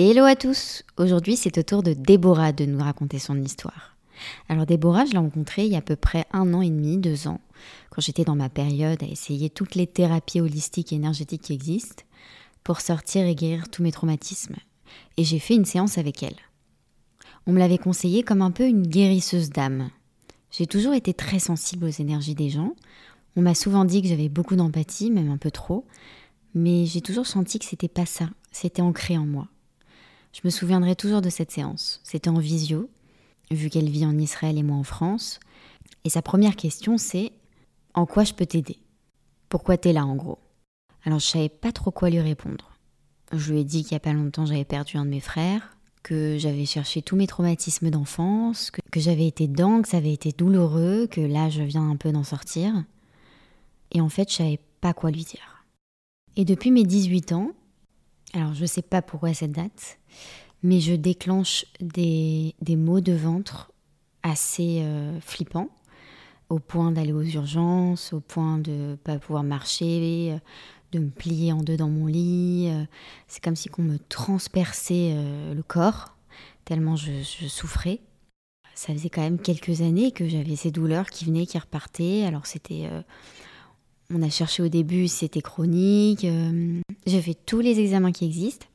Hello à tous Aujourd'hui, c'est au tour de Déborah de nous raconter son histoire. Alors Déborah, je l'ai rencontrée il y a à peu près un an et demi, deux ans, quand j'étais dans ma période à essayer toutes les thérapies holistiques et énergétiques qui existent pour sortir et guérir tous mes traumatismes. Et j'ai fait une séance avec elle. On me l'avait conseillé comme un peu une guérisseuse d'âme. J'ai toujours été très sensible aux énergies des gens. On m'a souvent dit que j'avais beaucoup d'empathie, même un peu trop, mais j'ai toujours senti que c'était pas ça, c'était ancré en moi. Je me souviendrai toujours de cette séance. C'était en visio, vu qu'elle vit en Israël et moi en France. Et sa première question, c'est En quoi je peux t'aider? Pourquoi t'es là, en gros? Alors, je savais pas trop quoi lui répondre. Je lui ai dit qu'il y a pas longtemps, j'avais perdu un de mes frères, que j'avais cherché tous mes traumatismes d'enfance, que, j'avais été dedans, que ça avait été douloureux, que là, je viens un peu d'en sortir. Et en fait, je savais pas quoi lui dire. Et depuis mes 18 ans, alors je ne sais pas pourquoi cette date, mais je déclenche des, des maux de ventre assez euh, flippants, au point d'aller aux urgences, au point de ne pas pouvoir marcher, euh, de me plier en deux dans mon lit. Euh. C'est comme si on me transperçait le corps, tellement je, souffrais. Ça faisait quand même quelques années que j'avais ces douleurs qui venaient, qui repartaient. Alors c'était on a cherché au début c'était chronique. Euh, j'ai fait tous les examens qui existent.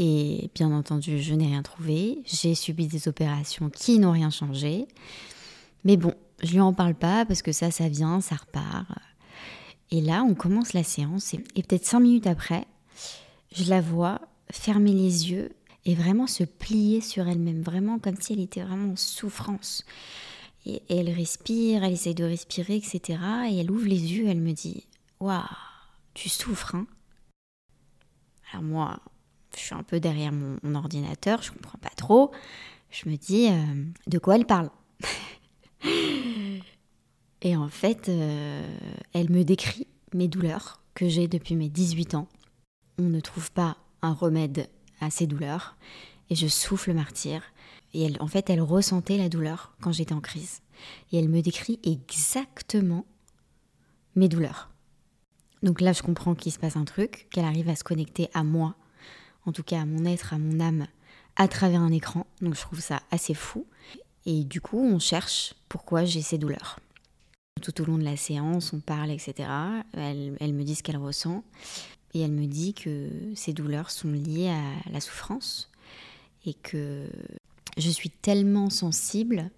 Et bien entendu, je n'ai rien trouvé. J'ai subi des opérations qui n'ont rien changé. Mais bon, je lui en parle pas parce que ça, ça vient, ça repart. Et là, on commence la séance et, et peut-être cinq minutes après, je la vois fermer les yeux et vraiment se plier sur elle-même, vraiment comme si elle était vraiment en souffrance. Et elle respire, elle essaye de respirer, etc. Et elle ouvre les yeux, elle me dit Waouh, tu souffres, hein Alors moi, je suis un peu derrière mon, ordinateur, je comprends pas trop. Je me dis euh, De quoi elle parle? Et en fait, euh, elle me décrit mes douleurs que j'ai depuis mes 18 ans. On ne trouve pas un remède à ces douleurs. Et je souffle martyr. Et elle, en fait, elle ressentait la douleur quand j'étais en crise. Et elle me décrit exactement mes douleurs. Donc là, je comprends qu'il se passe un truc, qu'elle arrive à se connecter à moi, en tout cas à mon être, à mon âme, à travers un écran. Donc je trouve ça assez fou. Et du coup, on cherche pourquoi j'ai ces douleurs. Tout au long de la séance, on parle, etc. Elle, elle me dit ce qu'elle ressent. Et elle me dit que ces douleurs sont liées à la souffrance et que je suis tellement sensible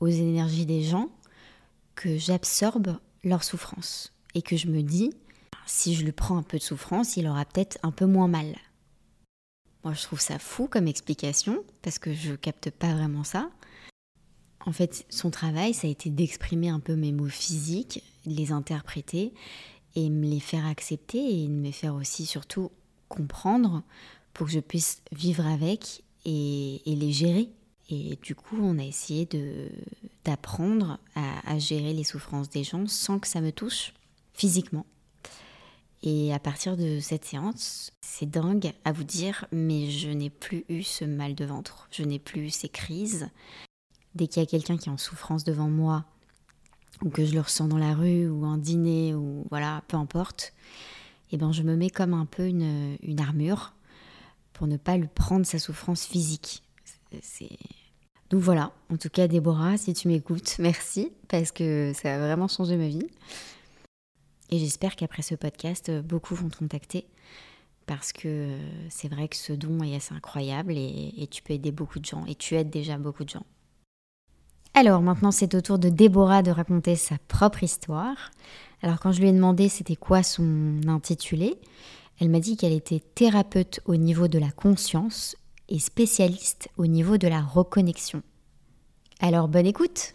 aux énergies des gens que j'absorbe leur souffrance et que je me dis, si je lui prends un peu de souffrance, il aura peut-être un peu moins mal. Moi, je trouve ça fou comme explication parce que je capte pas vraiment ça. En fait, son travail, ça a été d'exprimer un peu mes mots physiques, les interpréter et me les faire accepter et me faire aussi surtout comprendre pour que je puisse vivre avec et, les gérer. Et du coup, on a essayé d'apprendre à, gérer les souffrances des gens sans que ça me touche physiquement. Et à partir de cette séance, c'est dingue à vous dire, mais je n'ai plus eu ce mal de ventre, je n'ai plus eu ces crises. Dès qu'il y a quelqu'un qui est en souffrance devant moi, ou que je le ressens dans la rue, ou un dîner, ou voilà, peu importe, eh ben je me mets comme un peu une armure pour ne pas lui prendre sa souffrance physique. Donc voilà, en tout cas Déborah, si tu m'écoutes, merci, parce que ça a vraiment changé ma vie. Et j'espère qu'après ce podcast, beaucoup vont te contacter, parce que c'est vrai que ce don est assez incroyable et, et tu peux aider beaucoup de gens, et tu aides déjà beaucoup de gens. Alors maintenant c'est au tour de Déborah de raconter sa propre histoire. Alors quand je lui ai demandé c'était quoi son intitulé, elle m'a dit qu'elle était thérapeute au niveau de la conscience et spécialiste au niveau de la reconnexion. Alors bonne écoute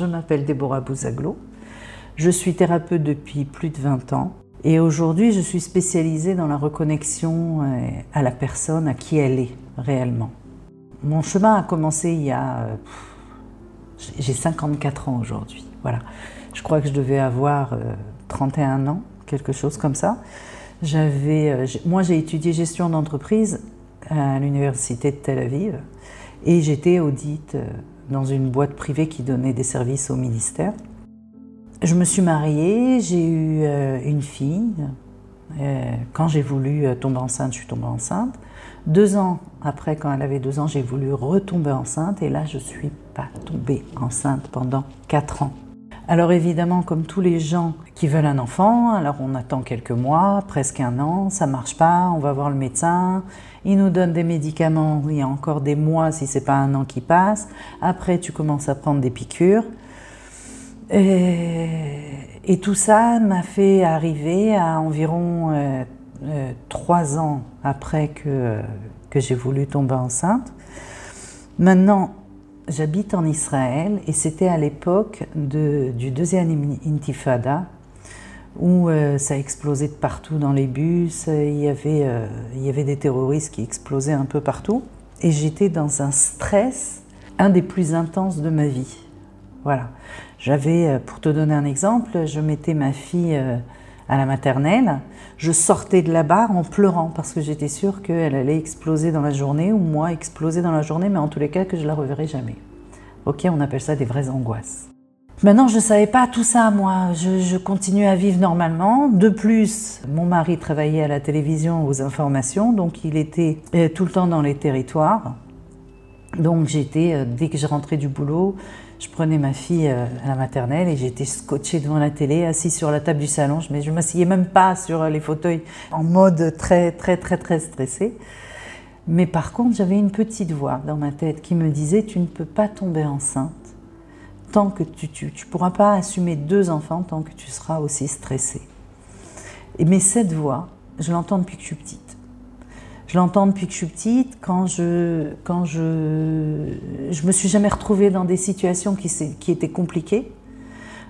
Je m'appelle Déborah Bouzaglo. Je suis thérapeute depuis plus de 20 ans. Et aujourd'hui, je suis spécialisée dans la reconnexion euh, à la personne, à qui elle est réellement. Mon chemin a commencé il y a... Euh, j'ai 54 ans aujourd'hui. Voilà. Je crois que je devais avoir 31 euh, ans, quelque chose comme ça. J'avais, moi, j'ai étudié gestion d'entreprise à l'université de Tel Aviv et j'étais audite euh, dans une boîte privée qui donnait des services au ministère. Je me suis mariée, j'ai eu euh, une fille. Euh, quand j'ai voulu tomber enceinte, je suis tombée enceinte. Deux ans après, quand elle avait deux ans, j'ai voulu retomber enceinte et là, je ne suis pas tombée enceinte pendant quatre ans. Alors évidemment, comme tous les gens qui veulent un enfant, alors on attend quelques mois, presque un an, ça marche pas, on va voir le médecin, il nous donne des médicaments, il y a encore des mois si c'est pas un an qui passe. Après, tu commences à prendre des piqûres. Et, tout ça m'a fait arriver à environ euh, trois ans après que, que j'ai voulu tomber enceinte. Maintenant, j'habite en Israël et c'était à l'époque du deuxième intifada où euh, ça explosait de partout dans les bus, il y, avait, euh, il y avait des terroristes qui explosaient un peu partout et j'étais dans un stress, un des plus intenses de ma vie. Voilà. J'avais, pour te donner un exemple, je mettais ma fille à la maternelle, je sortais de là-bas en pleurant parce que j'étais sûre qu'elle allait exploser dans la journée ou moi exploser dans la journée, mais en tous les cas que je la reverrai jamais. Ok, on appelle ça des vraies angoisses. Maintenant, je ne savais pas tout ça, moi. Je, je continuais à vivre normalement. De plus, mon mari travaillait à la télévision aux informations, donc il était euh, tout le temps dans les territoires. Donc j'étais, euh, dès que je rentrais du boulot, je prenais ma fille euh, à la maternelle et j'étais scotchée devant la télé, assise sur la table du salon. Mais je ne m'asseyais même pas sur les fauteuils en mode très, très, très, très stressé. Mais par contre, j'avais une petite voix dans ma tête qui me disait Tu ne peux pas tomber enceinte tant que tu ne pourras pas assumer deux enfants tant que tu seras aussi stressée. Et, mais cette voix, je l'entends depuis que je suis petite. Je l'entends depuis que je suis petite, quand je quand je je me suis jamais retrouvée dans des situations qui, qui étaient compliquées,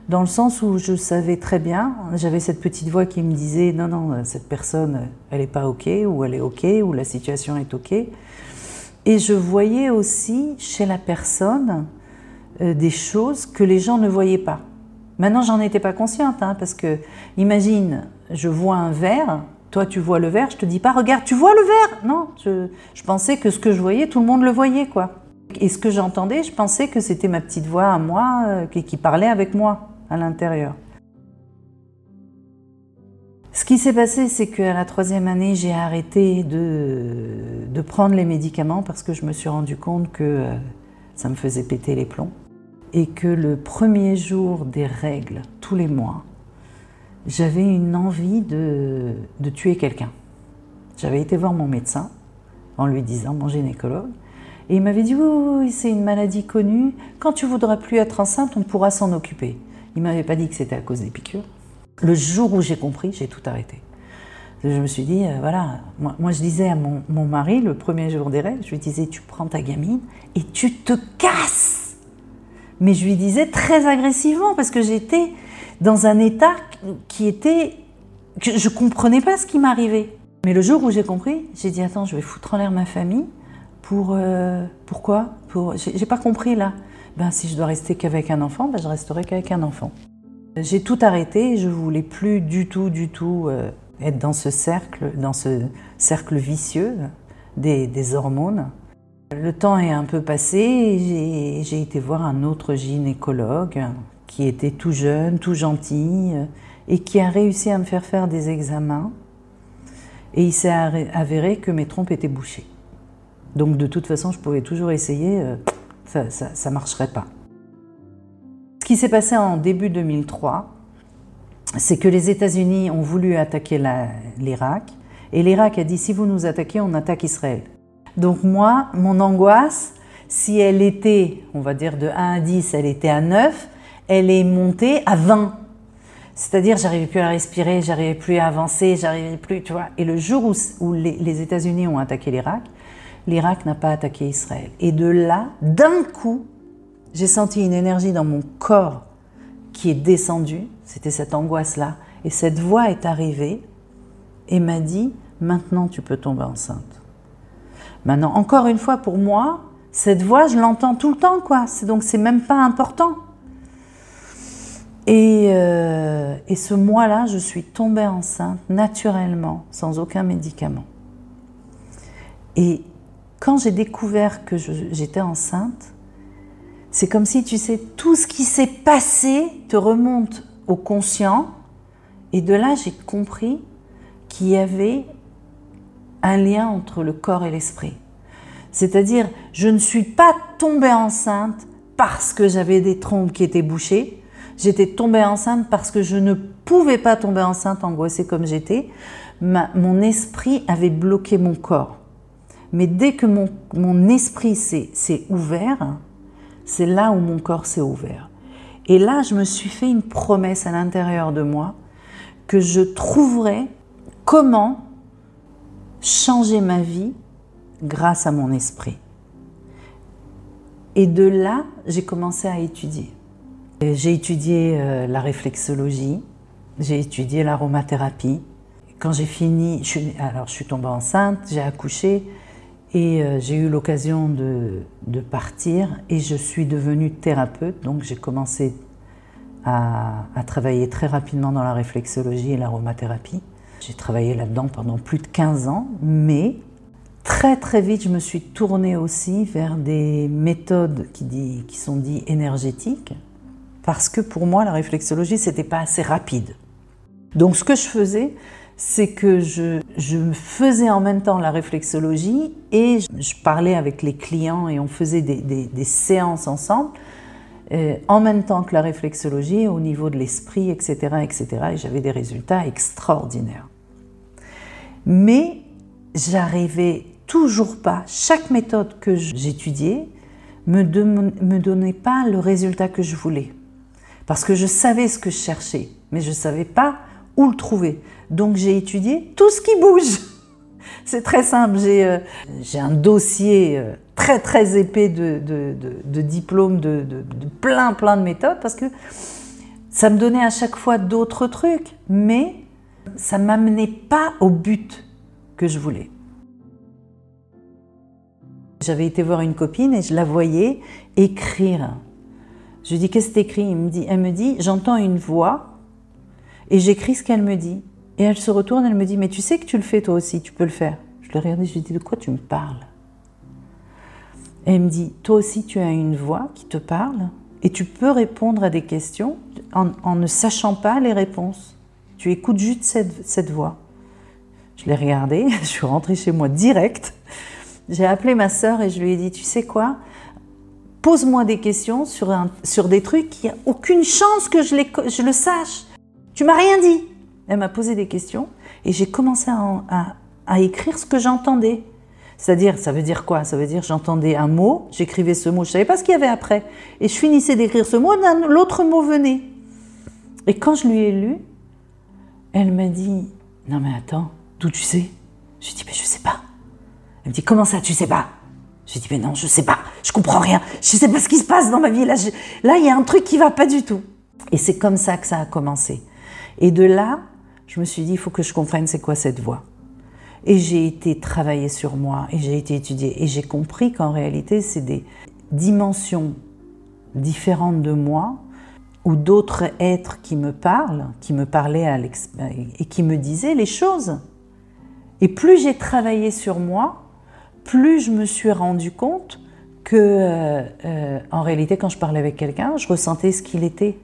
dans le sens où je savais très bien, j'avais cette petite voix qui me disait non non cette personne elle est pas ok ou elle est ok ou la situation est ok, et je voyais aussi chez la personne euh, des choses que les gens ne voyaient pas. Maintenant j'en étais pas consciente hein, parce que imagine je vois un verre toi, tu vois le verre, je te dis pas, regarde, tu vois le verre Non, je, pensais que ce que je voyais, tout le monde le voyait, quoi. Et ce que j'entendais, je pensais que c'était ma petite voix à moi euh, qui, parlait avec moi à l'intérieur. Ce qui s'est passé, c'est qu'à la troisième année, j'ai arrêté de, prendre les médicaments parce que je me suis rendu compte que euh, ça me faisait péter les plombs. Et que le premier jour des règles, tous les mois, j'avais une envie de, tuer quelqu'un. J'avais été voir mon médecin en lui disant, mon gynécologue, et il m'avait dit oui, c'est une maladie connue. Quand tu voudras plus être enceinte, on pourra s'en occuper. Il m'avait pas dit que c'était à cause des piqûres. Le jour où j'ai compris, j'ai tout arrêté. Je me suis dit, euh, voilà, moi, je disais à mon, mon, mari, le premier jour des règles, je lui disais, tu prends ta gamine et tu te casses. Mais je lui disais très agressivement parce que j'étais dans un état qui était que je comprenais pas ce qui m'arrivait. Mais le jour où j'ai compris, j'ai dit attends, je vais foutre en l'air ma famille pour euh, pourquoi? Pour j'ai pas compris là. Ben si je dois rester qu'avec un enfant, ben je resterai qu'avec un enfant. J'ai tout arrêté, je voulais plus du tout, du tout euh, être dans ce cercle, dans ce cercle vicieux des, des hormones. Le temps est un peu passé j'ai été voir un autre gynécologue qui était tout jeune, tout gentil, euh, et qui a réussi à me faire faire des examens. Et il s'est avéré que mes trompes étaient bouchées. Donc de toute façon, je pouvais toujours essayer, euh, ça ne marcherait pas. Ce qui s'est passé en début 2003, c'est que les États-Unis ont voulu attaquer l'Irak, et l'Irak a dit si vous nous attaquez, on attaque Israël. Donc moi, mon angoisse, si elle était, on va dire de 1 à 10, elle était à 9, elle est montée à 20. C'est-à-dire, j'arrivais plus à respirer, j'arrivais plus à avancer, j'arrivais plus, tu vois. Et le jour où, les, États-Unis ont attaqué l'Irak, l'Irak n'a pas attaqué Israël. Et de là, d'un coup, j'ai senti une énergie dans mon corps qui est descendue. C'était cette angoisse-là. Et cette voix est arrivée et m'a dit Maintenant, tu peux tomber enceinte. Maintenant, encore une fois, pour moi, cette voix, je l'entends tout le temps, quoi. Donc, c'est même pas important. Euh, et, ce mois-là, je suis tombée enceinte naturellement, sans aucun médicament. Et quand j'ai découvert que j'étais enceinte, c'est comme si, tu sais, tout ce qui s'est passé te remonte au conscient. Et de là, j'ai compris qu'il y avait un lien entre le corps et l'esprit. C'est-à-dire, je ne suis pas tombée enceinte parce que j'avais des trompes qui étaient bouchées. J'étais tombée enceinte parce que je ne pouvais pas tomber enceinte angoissée comme j'étais. mon esprit avait bloqué mon corps. Mais dès que mon, mon esprit s'est ouvert, c'est là où mon corps s'est ouvert. Et là, je me suis fait une promesse à l'intérieur de moi que je trouverais comment changer ma vie grâce à mon esprit. Et de là, j'ai commencé à étudier. J'ai étudié euh, la réflexologie, j'ai étudié l'aromathérapie. Quand j'ai fini, je alors je suis tombée enceinte, j'ai accouché et euh, j'ai eu l'occasion de, partir et je suis devenue thérapeute. Donc j'ai commencé à, travailler très rapidement dans la réflexologie et l'aromathérapie. J'ai travaillé là-dedans pendant plus de 15 ans, mais Très très vite, je me suis tournée aussi vers des méthodes qui sont dites énergétiques, parce que pour moi, la réflexologie, c'était pas assez rapide. Donc ce que je faisais, c'est que je, je, faisais en même temps la réflexologie et je, parlais avec les clients et on faisait des, séances ensemble, euh, en même temps que la réflexologie au niveau de l'esprit, etc., etc. Et j'avais des résultats extraordinaires. Mais j'arrivais toujours pas, chaque méthode que j'étudiais me, me donnait pas le résultat que je voulais. Parce que je savais ce que je cherchais, mais je ne savais pas où le trouver. Donc j'ai étudié tout ce qui bouge. C'est très simple, j'ai euh, un dossier euh, très très épais de, de, diplômes, de, plein plein de méthodes, parce que ça me donnait à chaque fois d'autres trucs, mais ça ne m'amenait pas au but que je voulais. J'avais été voir une copine et je la voyais écrire. Je dis qu'est-ce que t'écris? Me dit, Elle me dit j'entends une voix et j'écris ce qu'elle me dit. Et elle se retourne, elle me dit mais tu sais que tu le fais toi aussi, tu peux le faire. Je le regardais, je lui dis de quoi tu me parles? Elle me dit toi aussi tu as une voix qui te parle et tu peux répondre à des questions en, ne sachant pas les réponses. Tu écoutes juste cette, cette voix. Je l'ai regardé, je suis rentrée chez moi direct. J'ai appelé ma sœur et je lui ai dit, tu sais quoi? Pose-moi des questions sur, sur des trucs qui a aucune chance que je, les, je le sache. Tu m'as rien dit. Elle m'a posé des questions et j'ai commencé à, à, écrire ce que j'entendais. C'est-à-dire, ça veut dire quoi? Ça veut dire j'entendais un mot, j'écrivais ce mot, je savais pas ce qu'il y avait après. Et je finissais d'écrire ce mot, l'autre mot venait. Et quand je lui ai lu, elle m'a dit, non mais attends, D'où tu sais Je lui dis, mais je sais pas. Elle me dit, comment ça, tu sais pas? Je dis, mais non, je sais pas, je comprends rien, je sais pas ce qui se passe dans ma vie. Là, là, il y a un truc qui va pas du tout. Et c'est comme ça que ça a commencé. Et de là, je me suis dit, il faut que je comprenne c'est quoi cette voix. Et j'ai été travailler sur moi, et j'ai été étudier, et j'ai compris qu'en réalité, c'est des dimensions différentes de moi, ou d'autres êtres qui me parlent, qui me parlaient et qui me disaient les choses. Et plus j'ai travaillé sur moi, plus je me suis rendu compte que, euh, euh, en réalité, quand je parlais avec quelqu'un, je ressentais ce qu'il était.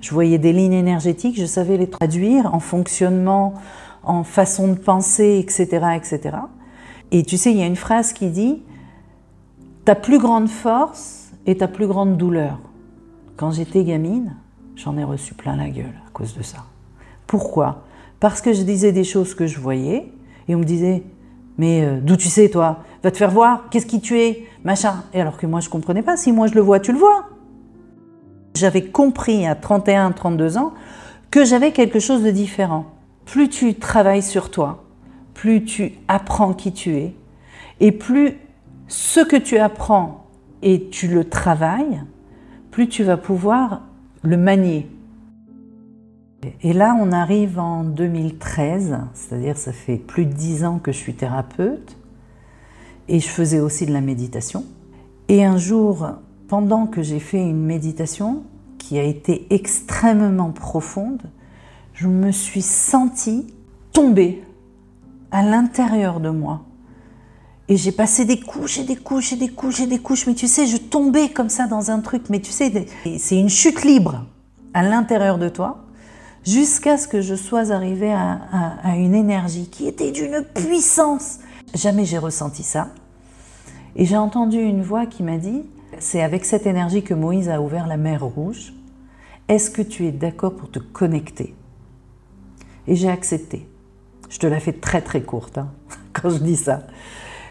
Je voyais des lignes énergétiques, je savais les traduire en fonctionnement, en façon de penser, etc., etc. Et tu sais, il y a une phrase qui dit ta plus grande force est ta plus grande douleur. Quand j'étais gamine, j'en ai reçu plein la gueule à cause de ça. Pourquoi? Parce que je disais des choses que je voyais, et on me disait, mais euh, d'où tu sais, toi? Va te faire voir, qu'est-ce qui tu es? Machin. Et alors que moi, je comprenais pas. Si moi, je le vois, tu le vois. J'avais compris à 31, 32 ans que j'avais quelque chose de différent. Plus tu travailles sur toi, plus tu apprends qui tu es, et plus ce que tu apprends et tu le travailles, plus tu vas pouvoir le manier. Et là, on arrive en 2013, c'est-à-dire ça fait plus de dix ans que je suis thérapeute, et je faisais aussi de la méditation. Et un jour, pendant que j'ai fait une méditation qui a été extrêmement profonde, je me suis sentie tomber à l'intérieur de moi. Et j'ai passé des couches et des couches et des couches et des couches. Mais tu sais, je tombais comme ça dans un truc. Mais tu sais, c'est une chute libre à l'intérieur de toi jusqu'à ce que je sois arrivée à, une énergie qui était d'une puissance. Jamais j'ai ressenti ça. Et j'ai entendu une voix qui m'a dit, c'est avec cette énergie que Moïse a ouvert la mer Rouge. Est-ce que tu es d'accord pour te connecter? Et j'ai accepté. Je te la fais très très courte hein, quand je dis ça.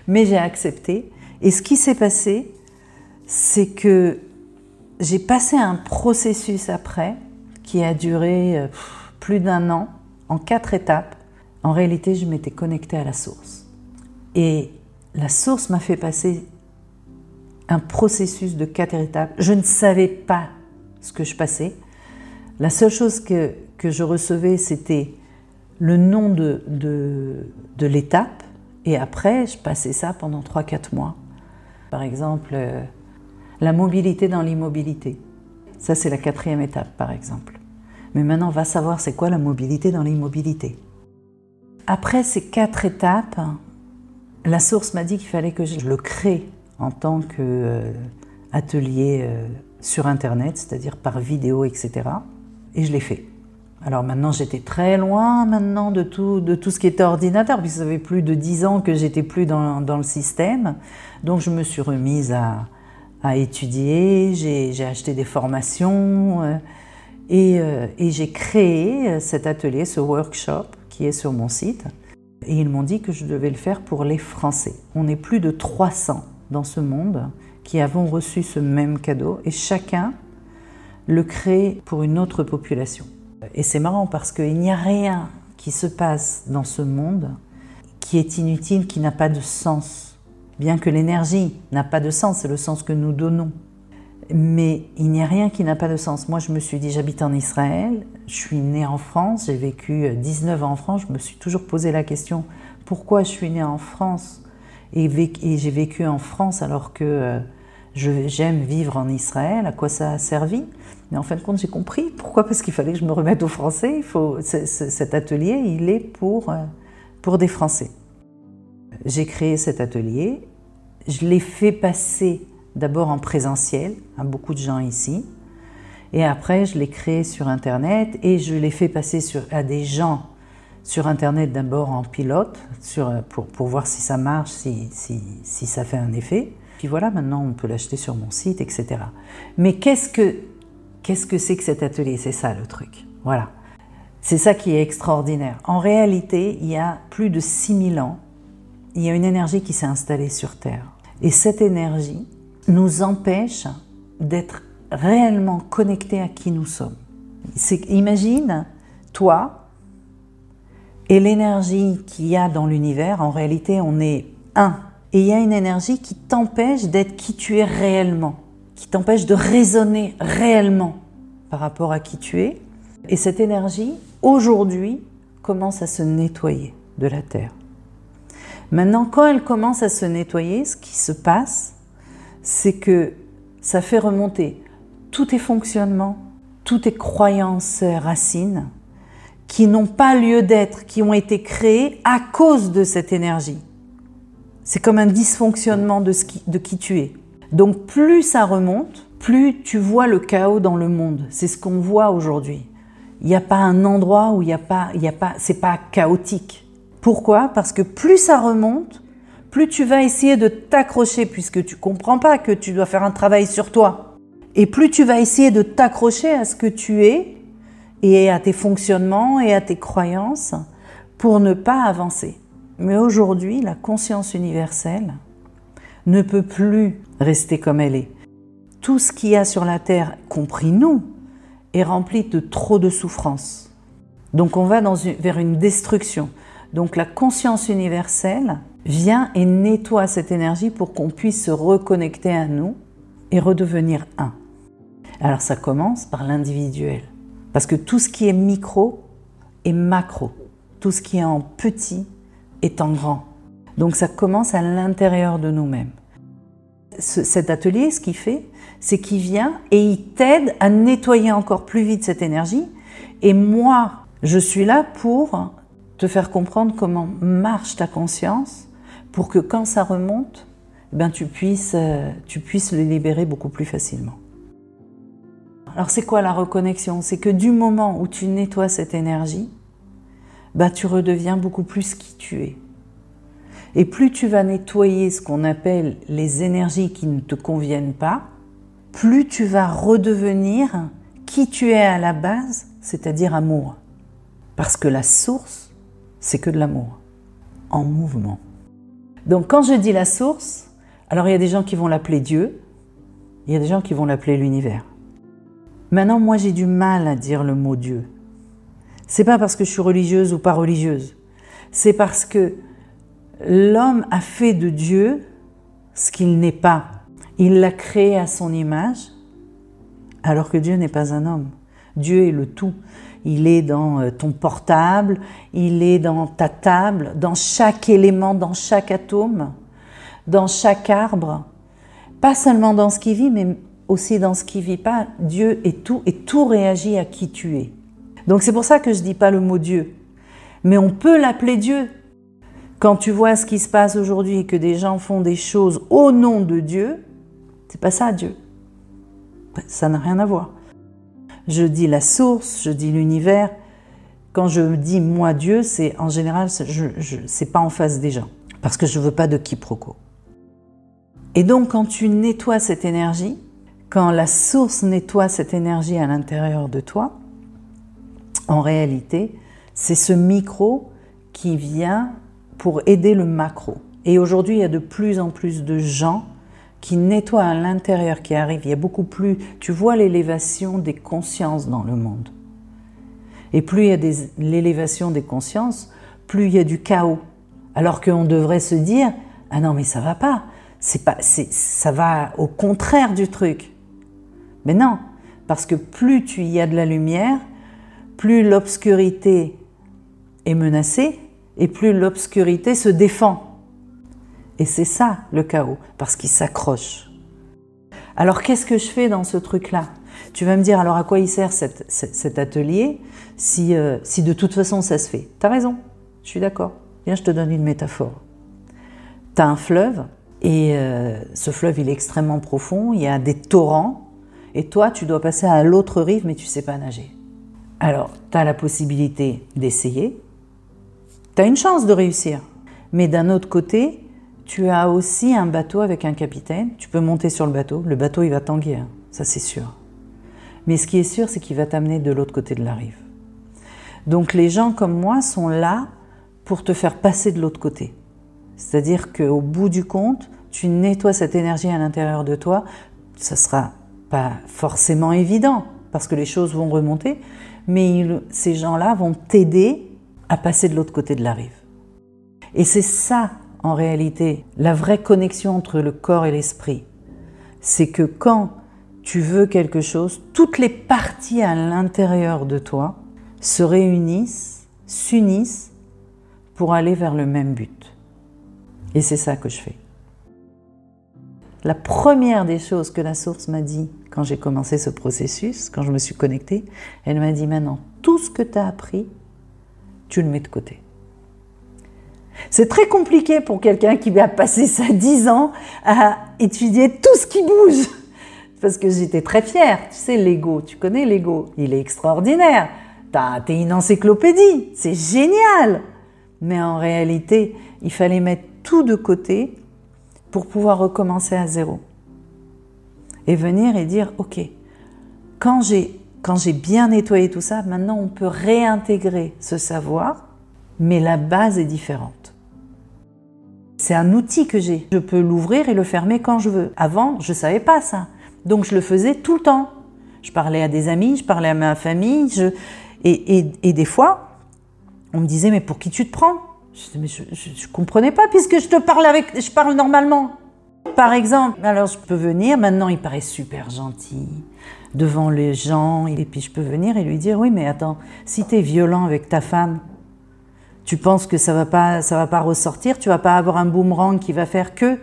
Mais j'ai accepté. Et ce qui s'est passé, c'est que j'ai passé un processus après qui a duré euh, plus d'un an, en quatre étapes. En réalité, je m'étais connectée à la source. Et la source m'a fait passer un processus de quatre étapes. Je ne savais pas ce que je passais. La seule chose que, que je recevais, c'était le nom de, de, l'étape. Et après, je passais ça pendant 3-4 mois. Par exemple, euh, la mobilité dans l'immobilité. Ça, c'est la quatrième étape, par exemple. Mais maintenant, va savoir c'est quoi la mobilité dans l'immobilité. Après ces quatre étapes, la source m'a dit qu'il fallait que je le crée en tant qu'atelier euh, euh, sur Internet, c'est-à-dire par vidéo, etc. Et je l'ai fait. Alors maintenant, j'étais très loin maintenant de tout, de tout ce qui était ordinateur, puisque ça fait plus de dix ans que j'étais plus dans, dans, le système. Donc je me suis remise à, à étudier, j'ai acheté des formations euh, et, et j'ai créé cet atelier, ce workshop qui est sur mon site. Et ils m'ont dit que je devais le faire pour les Français. On est plus de 300 dans ce monde qui avons reçu ce même cadeau et chacun le crée pour une autre population. Et c'est marrant parce qu'il n'y a rien qui se passe dans ce monde qui est inutile, qui n'a pas de sens. Bien que l'énergie n'a pas de sens, c'est le sens que nous donnons. Mais il n'y a rien qui n'a pas de sens. Moi, je me suis dit, j'habite en Israël, je suis née en France, j'ai vécu 19 ans en France, je me suis toujours posé la question, pourquoi je suis née en France? Et, j'ai vécu en France alors que euh, j'aime vivre en Israël, à quoi ça a servi? Mais en fin de compte, j'ai compris. Pourquoi? Parce qu'il fallait que je me remette au français. Il faut, cet atelier, il est pour, euh, pour des Français. J'ai créé cet atelier, je l'ai fait passer d'abord en présentiel à beaucoup de gens ici. Et après, je l'ai créé sur Internet et je l'ai fait passer à des gens sur Internet d'abord en pilote pour, pour, voir si ça marche, si, si, si, ça fait un effet. Puis voilà, maintenant on peut l'acheter sur mon site, etc. Mais qu'est-ce que qu'est-ce que c'est que cet atelier? C'est ça le truc. Voilà. C'est ça qui est extraordinaire. En réalité, il y a plus de 6000 ans, il y a une énergie qui s'est installée sur Terre. Et cette énergie, nous empêche d'être réellement connectés à qui nous sommes. Imagine, toi, et l'énergie qu'il y a dans l'univers, en réalité on est un. Et il y a une énergie qui t'empêche d'être qui tu es réellement, qui t'empêche de raisonner réellement par rapport à qui tu es. Et cette énergie, aujourd'hui, commence à se nettoyer de la Terre. Maintenant, quand elle commence à se nettoyer, ce qui se passe, c'est que ça fait remonter tous tes fonctionnements, toutes tes croyances racines qui n'ont pas lieu d'être, qui ont été créées à cause de cette énergie. C'est comme un dysfonctionnement de, qui tu es. Donc plus ça remonte, plus tu vois le chaos dans le monde. C'est ce qu'on voit aujourd'hui. Il n'y a pas un endroit où il n'y a pas, il y a pas, c'est pas chaotique. Pourquoi? Parce que plus ça remonte, plus tu vas essayer de t'accrocher, puisque tu comprends pas que tu dois faire un travail sur toi, et plus tu vas essayer de t'accrocher à ce que tu es, et à tes fonctionnements et à tes croyances, pour ne pas avancer. Mais aujourd'hui, la conscience universelle ne peut plus rester comme elle est. Tout ce qu'il y a sur la Terre, compris nous, est rempli de trop de souffrances. Donc on va vers une destruction. Donc la conscience universelle vient et nettoie cette énergie pour qu'on puisse se reconnecter à nous et redevenir un. Alors ça commence par l'individuel. Parce que tout ce qui est micro est macro. Tout ce qui est en petit est en grand. Donc ça commence à l'intérieur de nous-mêmes. cet atelier, ce qu'il fait, c'est qu'il vient et il t'aide à nettoyer encore plus vite cette énergie. Et moi, je suis là pour te faire comprendre comment marche ta conscience pour que quand ça remonte, eh ben, tu, puisses, euh, tu le libérer beaucoup plus facilement. Alors c'est quoi la reconnexion? C'est que du moment où tu nettoies cette énergie, bah, tu redeviens beaucoup plus qui tu es. Et plus tu vas nettoyer ce qu'on appelle les énergies qui ne te conviennent pas, plus tu vas redevenir qui tu es à la base, c'est-à-dire amour. Parce que la source, c'est que de l'amour, en mouvement. Donc quand je dis la source, alors il y a des gens qui vont l'appeler Dieu, il y a des gens qui vont l'appeler l'univers. Maintenant, moi j'ai du mal à dire le mot Dieu. C'est pas parce que je suis religieuse ou pas religieuse. C'est parce que l'homme a fait de Dieu ce qu'il n'est pas. Il l'a créé à son image, alors que Dieu n'est pas un homme. Dieu est le tout. Il est dans euh, ton portable, il est dans ta table, dans chaque élément, dans chaque atome, dans chaque arbre. Pas seulement dans ce qui vit, mais aussi dans ce qui vit pas. Dieu est tout et tout réagit à qui tu es. Donc c'est pour ça que je dis pas le mot Dieu. Mais on peut l'appeler Dieu. Quand tu vois ce qui se passe aujourd'hui et que des gens font des choses au nom de Dieu, c'est pas ça Dieu. Ça n'a rien à voir. Je dis la source, je dis l'univers. Quand je dis moi Dieu, c'est en général, c'est pas en face des gens, parce que je veux pas de quiproquo. Et donc quand tu nettoies cette énergie, quand la source nettoie cette énergie à l'intérieur de toi, en réalité, c'est ce micro qui vient pour aider le macro. Et aujourd'hui, il y a de plus en plus de gens qui nettoient à l'intérieur, qui arrivent. Il y a beaucoup plus, tu vois l'élévation des consciences dans le monde. Et plus il y a l'élévation des consciences, plus il y a du chaos. Alors qu'on devrait se dire, ah non mais ça va pas, c'est pas, ça va au contraire du truc. Mais non, parce que plus tu y as de la lumière, plus l'obscurité est menacée et plus l'obscurité se défend. Et c'est ça le chaos, parce qu'il s'accroche. Alors qu'est-ce que je fais dans ce truc-là? Tu vas me dire, alors à quoi il sert cet atelier si, euh, si de toute façon ça se fait? T'as raison, je suis d'accord. Viens, je te donne une métaphore. T'as un fleuve, et euh, ce fleuve il est extrêmement profond, il y a des torrents, et toi, tu dois passer à l'autre rive, mais tu sais pas nager. Alors, tu as la possibilité d'essayer. Tu as une chance de réussir. Mais d'un autre côté, tu as aussi un bateau avec un capitaine. Tu peux monter sur le bateau. Le bateau, il va tanguer, hein. ça c'est sûr. Mais ce qui est sûr, c'est qu'il va t'amener de l'autre côté de la rive. Donc les gens comme moi sont là pour te faire passer de l'autre côté. C'est-à-dire qu'au bout du compte, tu nettoies cette énergie à l'intérieur de toi, ça sera pas forcément évident, parce que les choses vont remonter, mais ces gens-là vont t'aider à passer de l'autre côté de la rive. Et c'est ça, en réalité, la vraie connexion entre le corps et l'esprit. C'est que quand tu veux quelque chose, toutes les parties à l'intérieur de toi se réunissent, s'unissent pour aller vers le même but. Et c'est ça que je fais. La première des choses que la source m'a dit quand j'ai commencé ce processus, quand je me suis connectée, elle m'a dit maintenant, tout ce que tu as appris, tu le mets de côté. C'est très compliqué pour quelqu'un qui va passer sa 10 ans à étudier tout ce qui bouge. Parce que j'étais très fière. Tu sais, l'ego, tu connais l'ego, il est extraordinaire. T'es une encyclopédie, c'est génial. Mais en réalité, il fallait mettre tout de côté pour pouvoir recommencer à zéro et venir et dire, OK, quand j'ai, quand j'ai bien nettoyé tout ça, maintenant on peut réintégrer ce savoir, mais la base est différente. C'est un outil que j'ai. Je peux l'ouvrir et le fermer quand je veux. Avant, je ne savais pas ça. Donc je le faisais tout le temps. Je parlais à des amis, je parlais à ma famille, et, des fois, on me disait, mais pour qui tu te prends? Je ne comprenais pas, puisque je te parle avec, je parle normalement. Par exemple, alors je peux venir, maintenant il paraît super gentil devant les gens, et puis je peux venir et lui dire oui mais attends, si tu es violent avec ta femme, tu penses que ça va pas ça va pas ressortir, tu vas pas avoir un boomerang qui va faire que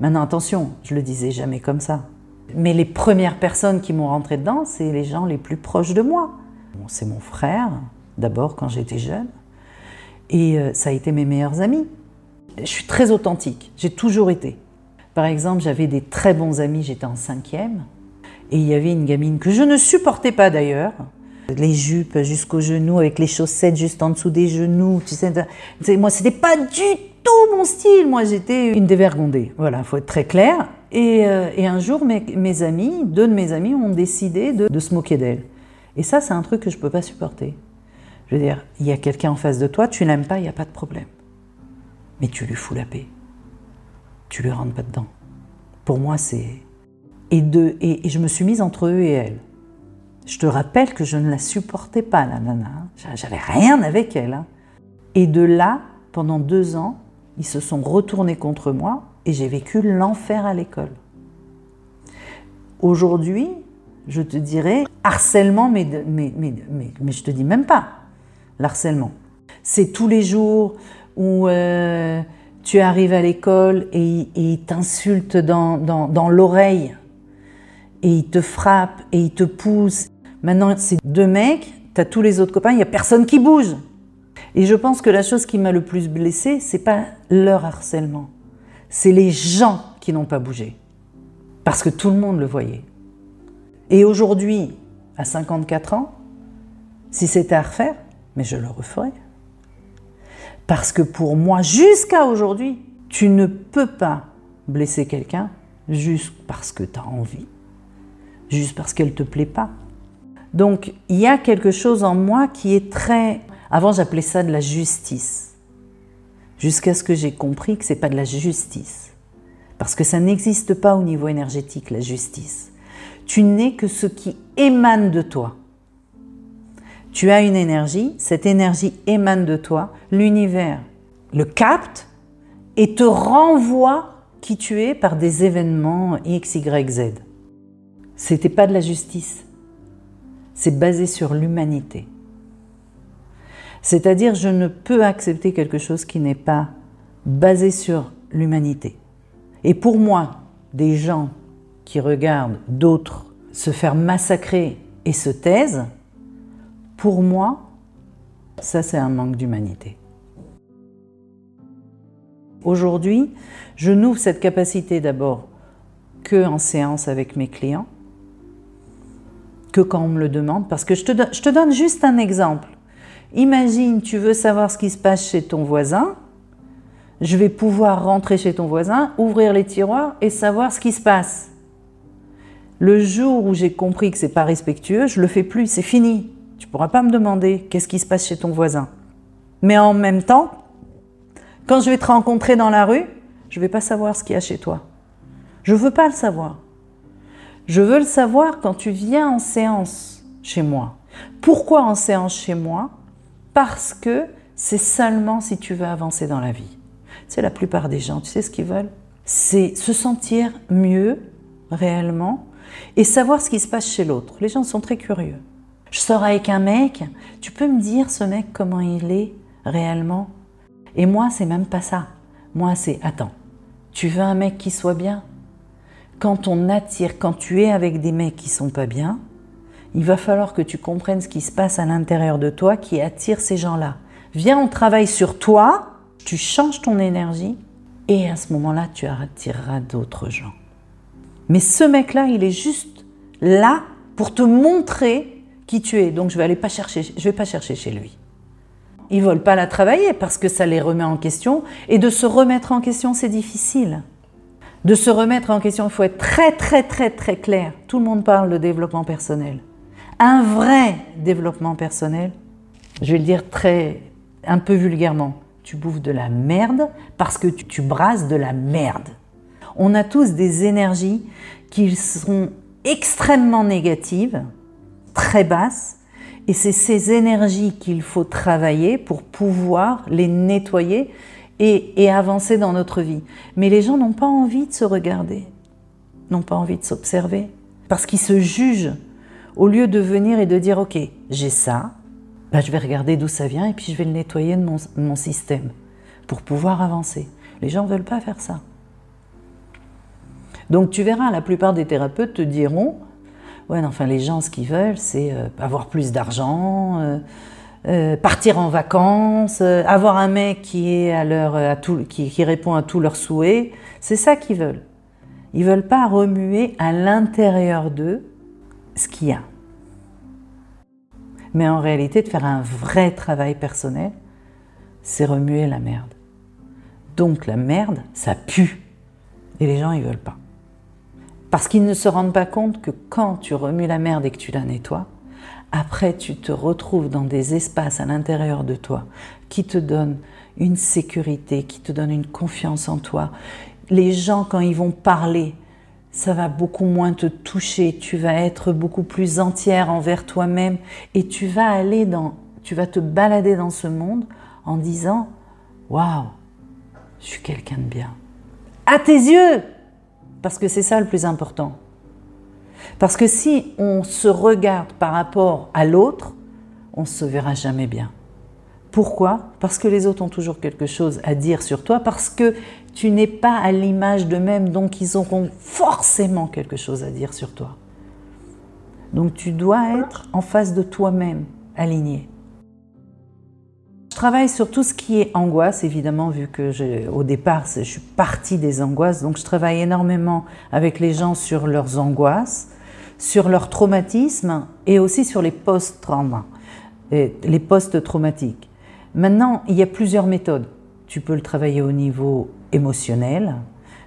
Maintenant attention, je le disais jamais comme ça. Mais les premières personnes qui m'ont rentré dedans, c'est les gens les plus proches de moi. c'est mon frère, d'abord quand j'étais jeune, et euh, ça a été mes meilleurs amis. Je suis très authentique, j'ai toujours été. Par exemple, j'avais des très bons amis, j'étais en cinquième, et il y avait une gamine que je ne supportais pas d'ailleurs, les jupes jusqu'aux genoux, avec les chaussettes juste en dessous des genoux. Tu sais, moi, c'était pas du tout mon style. Moi, j'étais une dévergondée. Voilà, faut être très clair. Et, euh, un jour, mes, amis, deux de mes amis, ont décidé de, se moquer d'elle. Et ça, c'est un truc que je peux pas supporter. Je veux dire, il y a quelqu'un en face de toi, tu l'aimes pas, il n'y a pas de problème. Mais tu lui fous la paix. Tu lui rentres pas dedans. Pour moi, c'est. Et, de, et je me suis mise entre eux et elle. Je te rappelle que je ne la supportais pas, la nana. J'avais rien avec elle. Hein. Et de là, pendant deux ans, ils se sont retournés contre moi et j'ai vécu l'enfer à l'école. Aujourd'hui, je te dirais harcèlement, mais, mais, mais, je te dis même pas l'harcèlement. C'est tous les jours où euh, tu arrives à l'école et, ils t'insultent dans l'oreille et ils te frappent et ils te poussent Maintenant, c'est deux mecs, tu as tous les autres copains, il n'y a personne qui bouge. Et je pense que la chose qui m'a le plus blessée, c'est pas leur harcèlement, c'est les gens qui n'ont pas bougé. Parce que tout le monde le voyait. Et aujourd'hui, à 54 ans, si c'était à refaire, mais je le referais. Parce que pour moi, jusqu'à aujourd'hui, tu ne peux pas blesser quelqu'un juste parce que tu as envie, juste parce qu'elle ne te plaît pas. Donc il y a quelque chose en moi qui est très... Avant j'appelais ça de la justice. Jusqu'à ce que j'ai compris que ce n'est pas de la justice. Parce que ça n'existe pas au niveau énergétique, la justice. Tu n'es que ce qui émane de toi. Tu as une énergie, cette énergie émane de toi, l'univers le capte et te renvoie qui tu es par des événements X, Y, Z. C'était pas de la justice c'est basé sur l'humanité. C'est-à-dire, je ne peux accepter quelque chose qui n'est pas basé sur l'humanité. Et pour moi, des gens qui regardent d'autres se faire massacrer et se taisent, pour moi, ça c'est un manque d'humanité. Aujourd'hui, je n'ouvre cette capacité d'abord que en séance avec mes clients, que quand on me le demande, parce que je te, donne juste un exemple. Imagine, tu veux savoir ce qui se passe chez ton voisin, je vais pouvoir rentrer chez ton voisin, ouvrir les tiroirs et savoir ce qui se passe. Le jour où j'ai compris que c'est pas respectueux, je le fais plus, c'est fini. Tu pourras pas me demander qu'est-ce qui se passe chez ton voisin. Mais en même temps, quand je vais te rencontrer dans la rue, je vais pas savoir ce qu'il y a chez toi. Je veux pas le savoir. Je veux le savoir quand tu viens en séance chez moi. Pourquoi en séance chez moi? Parce que c'est seulement si tu veux avancer dans la vie. C'est la plupart des gens, tu sais ce qu'ils veulent? C'est se sentir mieux réellement et savoir ce qui se passe chez l'autre. Les gens sont très curieux. Je sors avec un mec, tu peux me dire ce mec comment il est réellement? Et moi, c'est même pas ça. Moi, c'est attends, tu veux un mec qui soit bien? Quand on attire, quand tu es avec des mecs qui sont pas bien, il va falloir que tu comprennes ce qui se passe à l'intérieur de toi qui attire ces gens-là. Viens, on travaille sur toi, tu changes ton énergie et à ce moment-là, tu attireras d'autres gens. Mais ce mec-là, il est juste là pour te montrer qui tu es. Donc je vais aller pas chercher, je vais pas chercher chez lui. Ils veulent pas la travailler parce que ça les remet en question et de se remettre en question, c'est difficile de se remettre en question. Il faut être très très très très clair. Tout le monde parle de développement personnel. Un vrai développement personnel, je vais le dire très, un peu vulgairement, tu bouffes de la merde parce que tu, tu brasses de la merde. On a tous des énergies qui sont extrêmement négatives, très basses, et c'est ces énergies qu'il faut travailler pour pouvoir les nettoyer et, avancer dans notre vie. Mais les gens n'ont pas envie de se regarder, n'ont pas envie de s'observer, parce qu'ils se jugent. Au lieu de venir et de dire, OK, j'ai ça, bah, je vais regarder d'où ça vient et puis je vais le nettoyer de mon, mon système pour pouvoir avancer. Les gens ne veulent pas faire ça. Donc tu verras, la plupart des thérapeutes te diront, ouais, enfin les gens, ce qu'ils veulent, c'est euh, avoir plus d'argent, euh, euh, partir en vacances, euh, avoir un mec qui, est à leur, à tout, qui, qui répond à tous leurs souhaits. C'est ça qu'ils veulent. Ils veulent pas remuer à l'intérieur d'eux ce qu'il y a. Mais en réalité, de faire un vrai travail personnel, c'est remuer la merde. Donc la merde, ça pue. Et les gens, ils veulent pas. Parce qu'ils ne se rendent pas compte que quand tu remues la merde et que tu la nettoies, après tu te retrouves dans des espaces à l'intérieur de toi qui te donnent une sécurité, qui te donnent une confiance en toi. Les gens, quand ils vont parler, ça va beaucoup moins te toucher, tu vas être beaucoup plus entière envers toi-même et tu vas aller dans, tu vas te balader dans ce monde en disant Waouh, je suis quelqu'un de bien. À tes yeux Parce que c'est ça le plus important. Parce que si on se regarde par rapport à l'autre, on ne se verra jamais bien. Pourquoi? Parce que les autres ont toujours quelque chose à dire sur toi, parce que tu n'es pas à l'image d'eux-mêmes, donc ils auront forcément quelque chose à dire sur toi. Donc tu dois être en face de toi-même, aligné. Je travaille sur tout ce qui est angoisse, évidemment, vu que au départ, je suis partie des angoisses, donc je travaille énormément avec les gens sur leurs angoisses, sur leurs traumatismes et aussi sur les post-traumas, les post-traumatiques. Maintenant, il y a plusieurs méthodes. Tu peux le travailler au niveau émotionnel,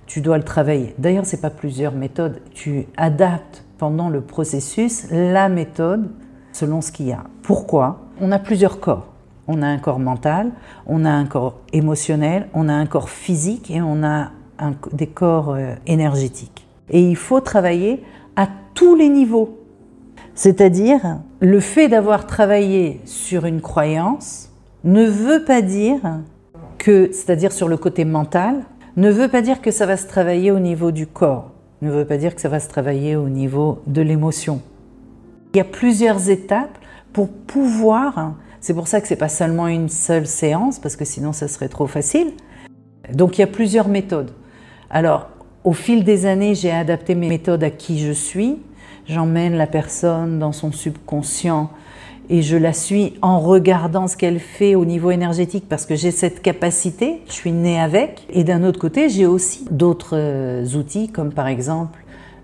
tu dois le travailler. D'ailleurs, ce n'est pas plusieurs méthodes, tu adaptes pendant le processus la méthode selon ce qu'il y a. Pourquoi? On a plusieurs corps. On a un corps mental, on a un corps émotionnel, on a un corps physique et on a des corps euh, énergétiques. Et il faut travailler à tous les niveaux. C'est-à-dire, le fait d'avoir travaillé sur une croyance ne veut pas dire que, c'est-à-dire sur le côté mental, ne veut pas dire que ça va se travailler au niveau du corps, ne veut pas dire que ça va se travailler au niveau de l'émotion. Il y a plusieurs étapes pour pouvoir, c'est pour ça que ce n'est pas seulement une seule séance, parce que sinon ça serait trop facile. Donc il y a plusieurs méthodes. Alors, au fil des années, j'ai adapté mes méthodes à qui je suis. J'emmène la personne dans son subconscient et je la suis en regardant ce qu'elle fait au niveau énergétique parce que j'ai cette capacité, je suis née avec. Et d'un autre côté, j'ai aussi d'autres euh, outils comme par exemple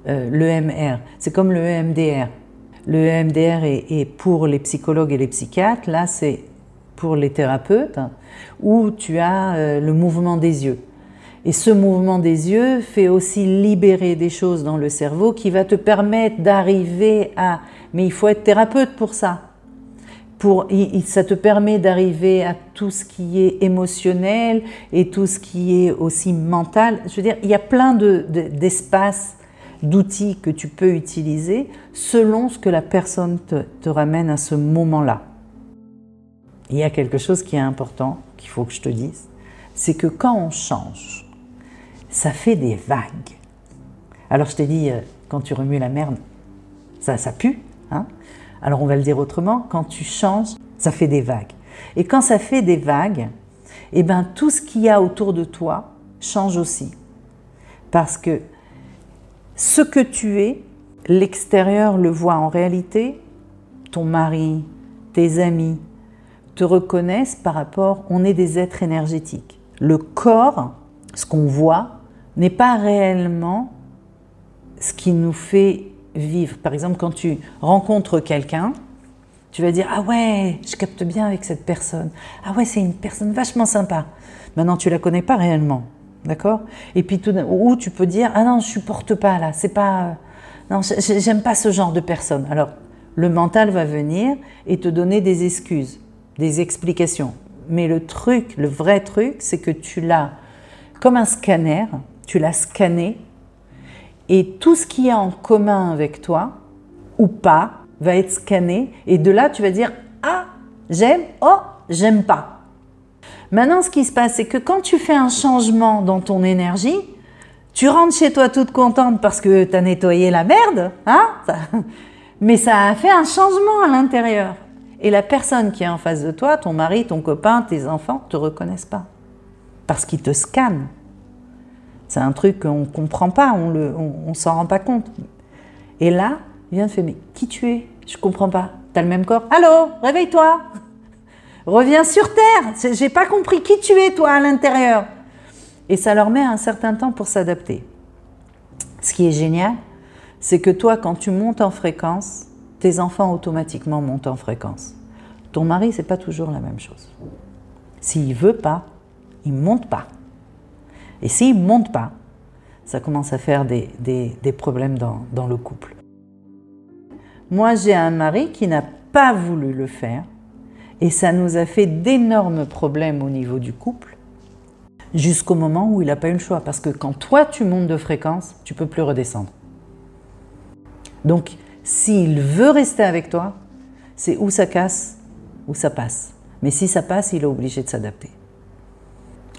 euh, l'EMR. C'est comme le EMDR. Le EMDR est, pour les psychologues et les psychiatres, là c'est pour les thérapeutes, où tu as euh, le mouvement des yeux. Et ce mouvement des yeux fait aussi libérer des choses dans le cerveau qui va te permettre d'arriver à... Mais il faut être thérapeute pour ça pour, ça te permet d'arriver à tout ce qui est émotionnel et tout ce qui est aussi mental. Je veux dire, il y a plein d'espaces, d'outils que tu peux utiliser selon ce que la personne te, ramène à ce moment-là. Il y a quelque chose qui est important, qu'il faut que je te dise, c'est que quand on change, ça fait des vagues. Alors je t'ai dit, euh, quand tu remues la merde, ça, ça pue, hein alors on va le dire autrement, quand tu changes, ça fait des vagues. Et quand ça fait des vagues, eh ben, tout ce qu'il y a autour de toi change aussi. Parce que ce que tu es, l'extérieur le voit en réalité, ton mari, tes amis te reconnaissent par rapport, on est des êtres énergétiques. Le corps, ce qu'on voit, n'est pas réellement ce qui nous fait vivre. Par exemple, quand tu rencontres quelqu'un, tu vas dire Ah ouais, je capte bien avec cette personne. Ah ouais, c'est une personne vachement sympa. Maintenant, tu la connais pas réellement. D'accord? Et puis, tout ou tu peux dire Ah non, je supporte pas là, c'est pas. Non, j'aime pas ce genre de personne. Alors, le mental va venir et te donner des excuses, des explications. Mais le truc, le vrai truc, c'est que tu l'as comme un scanner, tu l'as scanné et tout ce qui est en commun avec toi, ou pas, va être scanné. Et de là, tu vas dire Ah, j'aime, oh, j'aime pas. Maintenant, ce qui se passe, c'est que quand tu fais un changement dans ton énergie, tu rentres chez toi toute contente parce que tu as nettoyé la merde, hein mais ça a fait un changement à l'intérieur. Et la personne qui est en face de toi, ton mari, ton copain, tes enfants, ne te reconnaissent pas. Parce qu'ils te scannent. C'est un truc qu'on ne comprend pas, on ne on, s'en rend pas compte. Et là, il vient de faire Mais qui tu es? Je comprends pas. Tu as le même corps? Allô? Réveille-toi Reviens sur terre. J'ai pas compris qui tu es, toi, à l'intérieur. Et ça leur met un certain temps pour s'adapter. Ce qui est génial, c'est que toi, quand tu montes en fréquence, tes enfants automatiquement montent en fréquence. Ton mari, c'est pas toujours la même chose. S'il veut pas, il monte pas. Et s'il monte pas, ça commence à faire des, problèmes dans, dans le couple. Moi, j'ai un mari qui n'a pas voulu le faire et ça nous a fait d'énormes problèmes au niveau du couple jusqu'au moment où il n'a pas eu le choix. Parce que quand toi, tu montes de fréquence, tu peux plus redescendre. Donc, s'il veut rester avec toi, c'est où ça casse, ou ça passe. Mais si ça passe, il est obligé de s'adapter.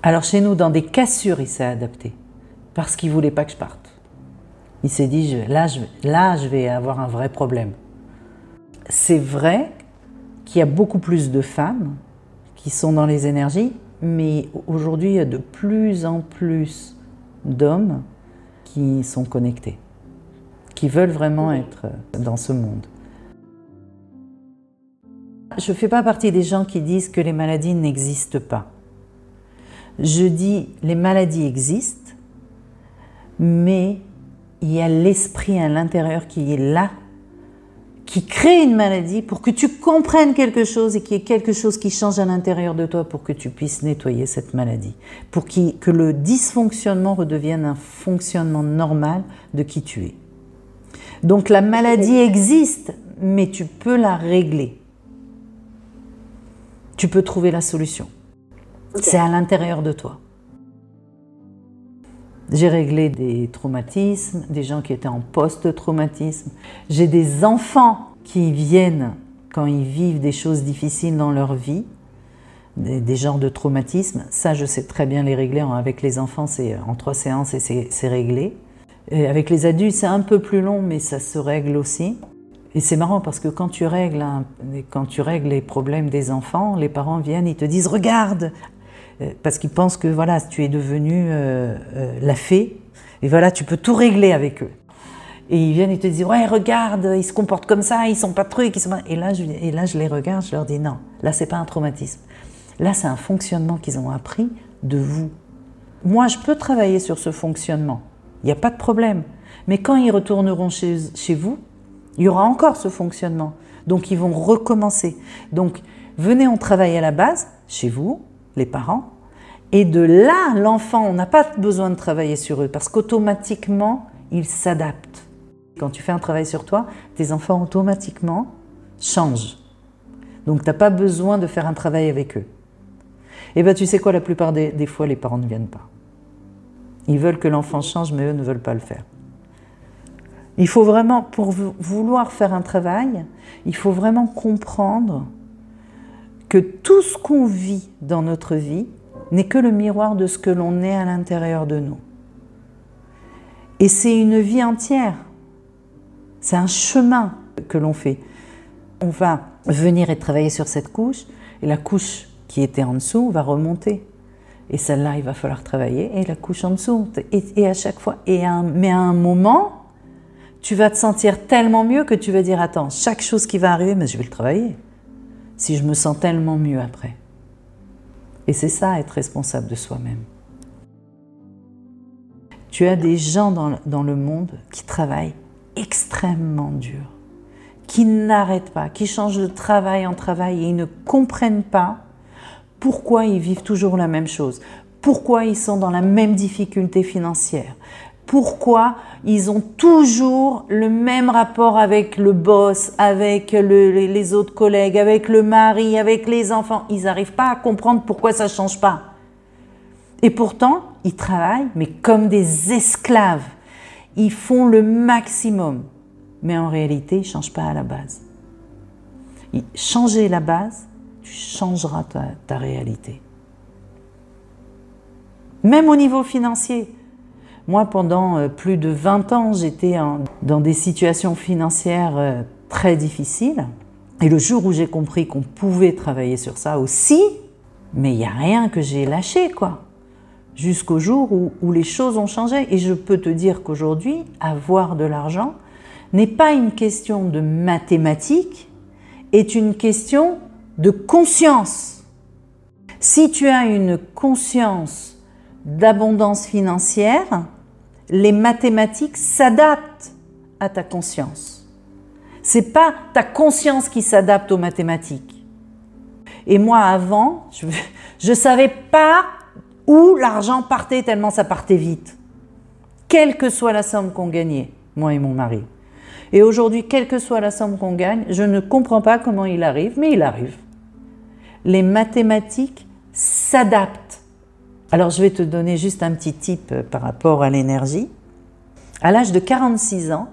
Alors chez nous, dans des cassures, il s'est adapté. Parce qu'il voulait pas que je parte. Il s'est dit, là, je, là, je vais avoir un vrai problème. C'est vrai qu'il y a beaucoup plus de femmes qui sont dans les énergies, mais aujourd'hui, il y a de plus en plus d'hommes qui sont connectés, qui veulent vraiment être dans ce monde. Je ne fais pas partie des gens qui disent que les maladies n'existent pas. Je dis les maladies existent, mais il y a l'esprit à l'intérieur qui est là, qui crée une maladie pour que tu comprennes quelque chose et qu'il y ait quelque chose qui change à l'intérieur de toi pour que tu puisses nettoyer cette maladie, pour que le dysfonctionnement redevienne un fonctionnement normal de qui tu es. Donc la maladie existe, mais tu peux la régler tu peux trouver la solution. C'est à l'intérieur de toi. J'ai réglé des traumatismes, des gens qui étaient en post-traumatisme. J'ai des enfants qui viennent quand ils vivent des choses difficiles dans leur vie, des, genres de traumatismes. Ça, je sais très bien les régler. Avec les enfants, c'est en trois séances et c'est réglé. Avec les adultes, c'est un peu plus long, mais ça se règle aussi. Et c'est marrant parce que quand tu, règles quand tu règles les problèmes des enfants, les parents viennent, ils te disent regarde, parce qu'ils pensent que voilà, tu es devenu euh, euh, la fée, et voilà, tu peux tout régler avec eux. Et ils viennent, ils te disent ouais, regarde, ils se comportent comme ça, ils sont pas trucs, ils sont Et là, je, et là, je les regarde, je leur dis non, là, c'est pas un traumatisme. Là, c'est un fonctionnement qu'ils ont appris de vous. Moi, je peux travailler sur ce fonctionnement, il n'y a pas de problème. Mais quand ils retourneront chez, chez vous, il y aura encore ce fonctionnement. Donc ils vont recommencer. Donc venez, on travaille à la base, chez vous, les parents, et de là, l'enfant, on n'a pas besoin de travailler sur eux parce qu'automatiquement, ils s'adaptent. Quand tu fais un travail sur toi, tes enfants automatiquement changent. Donc tu n'as pas besoin de faire un travail avec eux. Et eh bien tu sais quoi, la plupart des, des fois, les parents ne viennent pas. Ils veulent que l'enfant change, mais eux ne veulent pas le faire. Il faut vraiment, pour vouloir faire un travail, il faut vraiment comprendre que tout ce qu'on vit dans notre vie n'est que le miroir de ce que l'on est à l'intérieur de nous. Et c'est une vie entière. C'est un chemin que l'on fait. On va venir et travailler sur cette couche, et la couche qui était en dessous va remonter. Et celle-là, il va falloir travailler, et la couche en dessous. Et, à chaque fois, et mais à un moment, tu vas te sentir tellement mieux que tu vas dire attends, chaque chose qui va arriver, mais je vais le travailler. Si je me sens tellement mieux après. Et c'est ça, être responsable de soi-même. Tu as des gens dans, le monde qui travaillent extrêmement dur, qui n'arrêtent pas, qui changent de travail en travail et ils ne comprennent pas pourquoi ils vivent toujours la même chose, pourquoi ils sont dans la même difficulté financière, pourquoi ils ont toujours le même rapport avec le boss, avec les autres collègues, avec le mari, avec les enfants. Ils n'arrivent pas à comprendre pourquoi ça ne change pas. Et pourtant, ils travaillent, mais comme des esclaves. Ils font le maximum. Mais en réalité, ils ne changent pas à la base. Changer la base, tu changeras ta, ta réalité. Même au niveau financier. Moi, pendant euh, plus de 20 ans, j'étais dans des situations financières euh, très difficiles. Et le jour où j'ai compris qu'on pouvait travailler sur ça aussi, mais il n'y a rien que j'ai lâché, quoi. Jusqu'au jour où, où, les choses ont changé. Et je peux te dire qu'aujourd'hui, avoir de l'argent n'est pas une question de mathématiques, est une question de conscience. Si tu as une conscience d'abondance financière, les mathématiques s'adaptent à ta conscience. C'est pas ta conscience qui s'adapte aux mathématiques. Et moi, avant, je ne savais pas où l'argent partait tellement ça partait vite. Quelle que soit la somme qu'on gagnait, moi et mon mari. Et aujourd'hui, quelle que soit la somme qu'on gagne, je ne comprends pas comment il arrive, mais il arrive. Les mathématiques s'adaptent. Alors je vais te donner juste un petit tip euh, par rapport à l'énergie. À l'âge de 46 ans,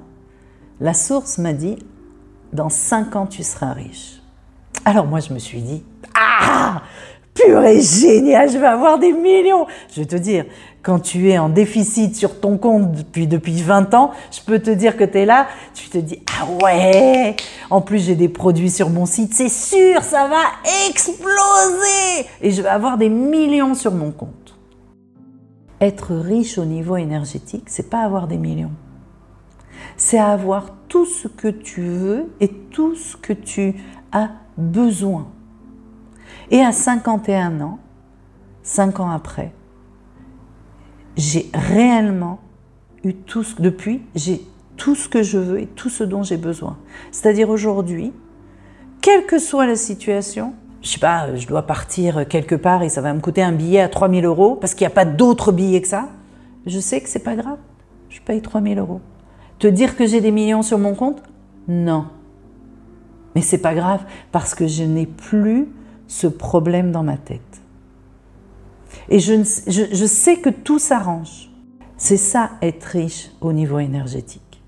la source m'a dit, dans 5 ans, tu seras riche. Alors moi, je me suis dit, ah, purée, génial, je vais avoir des millions. Je vais te dire, quand tu es en déficit sur ton compte depuis, depuis 20 ans, je peux te dire que tu es là, tu te dis, ah ouais, en plus j'ai des produits sur mon site, c'est sûr, ça va exploser et je vais avoir des millions sur mon compte. Être riche au niveau énergétique, c'est pas avoir des millions. C'est avoir tout ce que tu veux et tout ce que tu as besoin. Et à 51 ans, 5 ans après, j'ai réellement eu tout ce, depuis, j'ai tout ce que je veux et tout ce dont j'ai besoin. C'est-à-dire aujourd'hui, quelle que soit la situation, je sais pas, je dois partir quelque part et ça va me coûter un billet à 3000 euros parce qu'il n'y a pas d'autres billets que ça, je sais que c'est pas grave. Je paye 3000 euros. Te dire que j'ai des millions sur mon compte? Non. Mais c'est pas grave parce que je n'ai plus ce problème dans ma tête. Et je, je, sais que tout s'arrange. C'est ça être riche au niveau énergétique.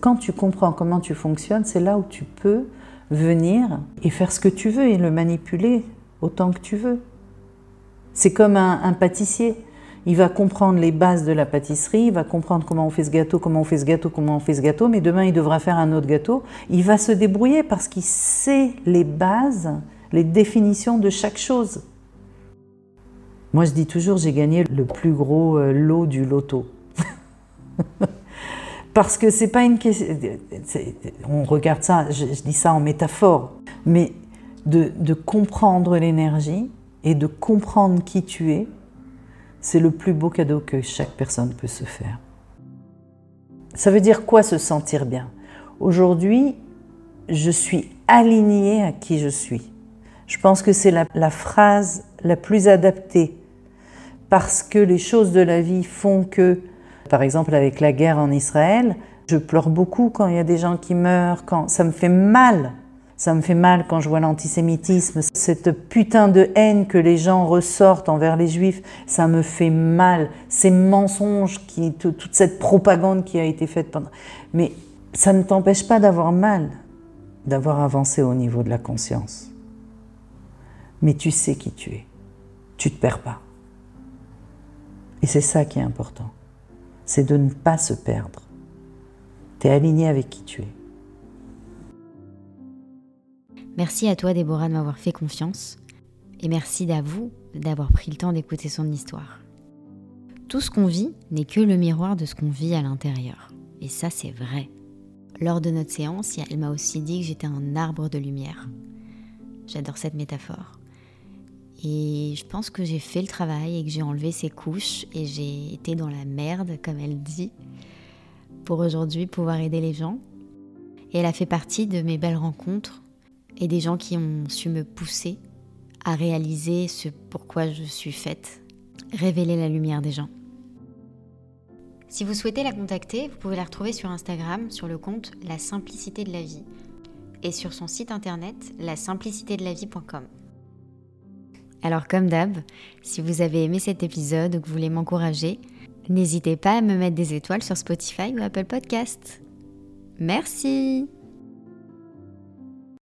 Quand tu comprends comment tu fonctionnes, c'est là où tu peux venir et faire ce que tu veux et le manipuler autant que tu veux. C'est comme un, pâtissier. Il va comprendre les bases de la pâtisserie, il va comprendre comment on fait ce gâteau, comment on fait ce gâteau, comment on fait ce gâteau, mais demain il devra faire un autre gâteau. Il va se débrouiller parce qu'il sait les bases, les définitions de chaque chose. Moi, je dis toujours, j'ai gagné le plus gros euh, lot du loto. Parce que c'est pas une question. On regarde ça, je, dis ça en métaphore, mais de, comprendre l'énergie et de comprendre qui tu es, c'est le plus beau cadeau que chaque personne peut se faire. Ça veut dire quoi se sentir bien? Aujourd'hui, je suis alignée à qui je suis. Je pense que c'est la, phrase la plus adaptée parce que les choses de la vie font que, par exemple avec la guerre en Israël, je pleure beaucoup quand il y a des gens qui meurent, ça me fait mal. Ça me fait mal quand je vois l'antisémitisme, cette putain de haine que les gens ressortent envers les juifs, ça me fait mal. Ces mensonges, toute cette propagande qui a été faite pendant. Mais ça ne t'empêche pas d'avoir mal, d'avoir avancé au niveau de la conscience. Mais tu sais qui tu es. Tu te perds pas. Et c'est ça qui est important. C'est de ne pas se perdre. Tu es aligné avec qui tu es. Merci à toi, Déborah, de m'avoir fait confiance. Et merci à vous d'avoir pris le temps d'écouter son histoire. Tout ce qu'on vit n'est que le miroir de ce qu'on vit à l'intérieur. Et ça, c'est vrai. Lors de notre séance, elle m'a aussi dit que j'étais un arbre de lumière. J'adore cette métaphore. Et je pense que j'ai fait le travail et que j'ai enlevé ces couches et j'ai été dans la merde, comme elle dit, pour aujourd'hui pouvoir aider les gens. Et elle a fait partie de mes belles rencontres et des gens qui ont su me pousser à réaliser ce pourquoi je suis faite, révéler la lumière des gens. Si vous souhaitez la contacter, vous pouvez la retrouver sur Instagram sur le compte La Simplicité de la Vie et sur son site internet la-simplicité-de-la-vie.com. Alors comme d'hab, si vous avez aimé cet épisode ou que vous voulez m'encourager, n'hésitez pas à me mettre des étoiles sur Spotify ou Apple Podcast. Merci